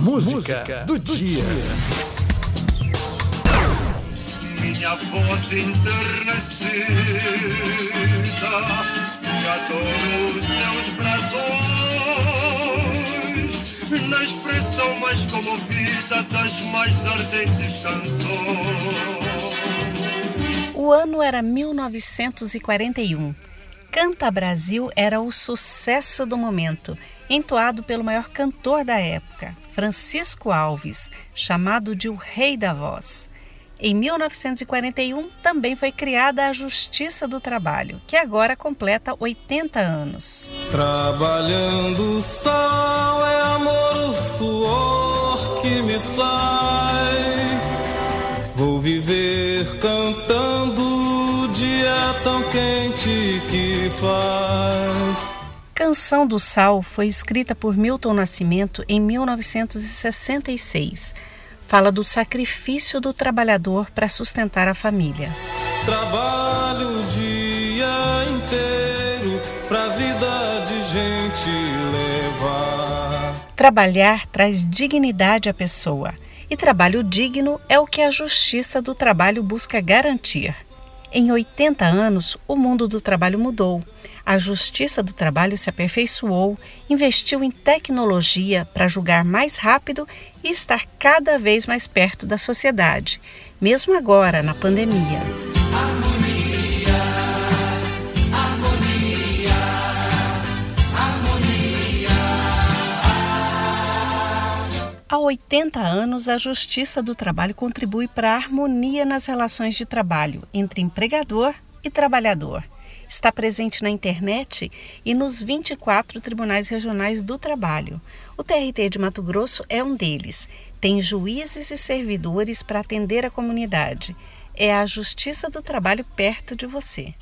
Música, Música do, do, dia. Minha voz enternecida e adoro os seus brasões na expressão mais comovida das mais ardentes canções. O ano era 1941. Canta Brasil era o sucesso do momento, entoado pelo maior cantor da época, Francisco Alves, chamado de o Rei da Voz. Em 1941 também foi criada a Justiça do Trabalho, que agora completa 80 anos. Trabalhando o sol é amor, o suor que me sai. Vou viver cantando dia tão quente que faz. Canção do Sal foi escrita por Milton Nascimento em 1966. Fala do sacrifício do trabalhador para sustentar a família. Trabalho o dia inteiro pra vida de gente levar. Trabalhar traz dignidade à pessoa. E trabalho digno é o que a Justiça do Trabalho busca garantir. Em 80 anos, o mundo do trabalho mudou. A Justiça do Trabalho se aperfeiçoou, investiu em tecnologia para julgar mais rápido e estar cada vez mais perto da sociedade, mesmo agora na pandemia. 80 anos, a Justiça do Trabalho contribui para a harmonia nas relações de trabalho entre empregador e trabalhador. Está presente na internet e nos 24 tribunais regionais do trabalho. O TRT de Mato Grosso é um deles. Tem juízes e servidores para atender a comunidade. É a Justiça do Trabalho perto de você.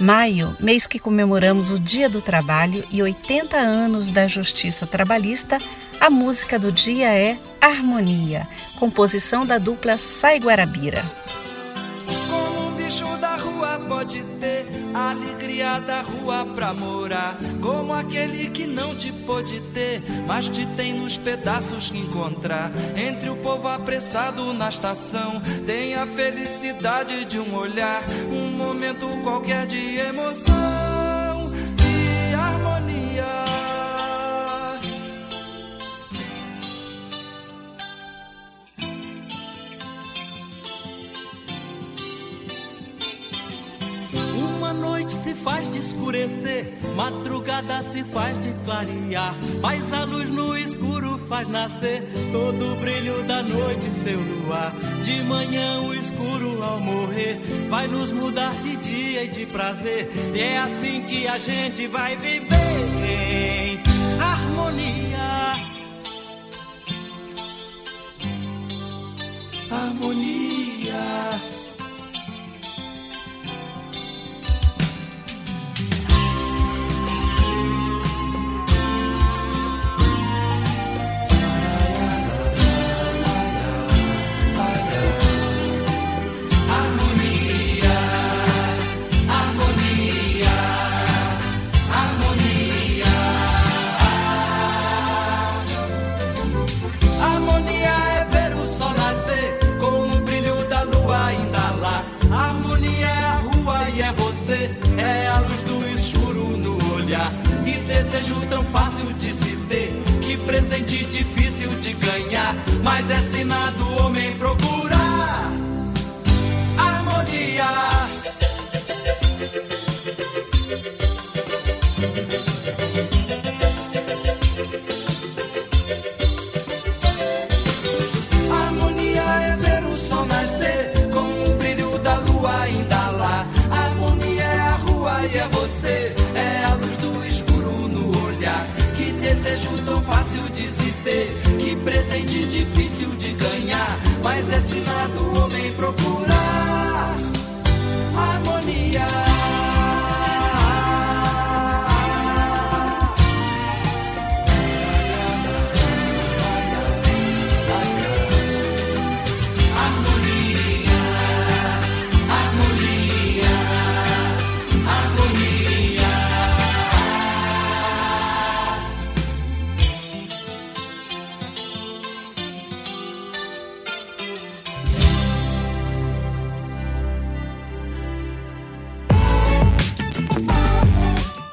Maio, mês que comemoramos o Dia do Trabalho e 80 anos da Justiça Trabalhista, a música do dia é Harmonia, composição da dupla Sai Guarabira. Pode ter a alegria da rua pra morar, como aquele que não te pôde ter, mas te tem nos pedaços que encontrar. Entre o povo apressado na estação, tem a felicidade de um olhar, um momento qualquer de emoção noite se faz de escurecer, madrugada se faz de clarear, mas a luz no escuro faz nascer todo o brilho da noite, seu luar. De manhã o escuro ao morrer vai nos mudar de dia e de prazer, e é assim que a gente vai viver presente difícil de ganhar, mas é sinal do homem procurar harmonia. Harmonia é ver o sol nascer com o brilho da lua ainda lá. Harmonia é a rua e é você desejo tão fácil de se ter, que presente difícil de ganhar, mas é sinal do homem procurar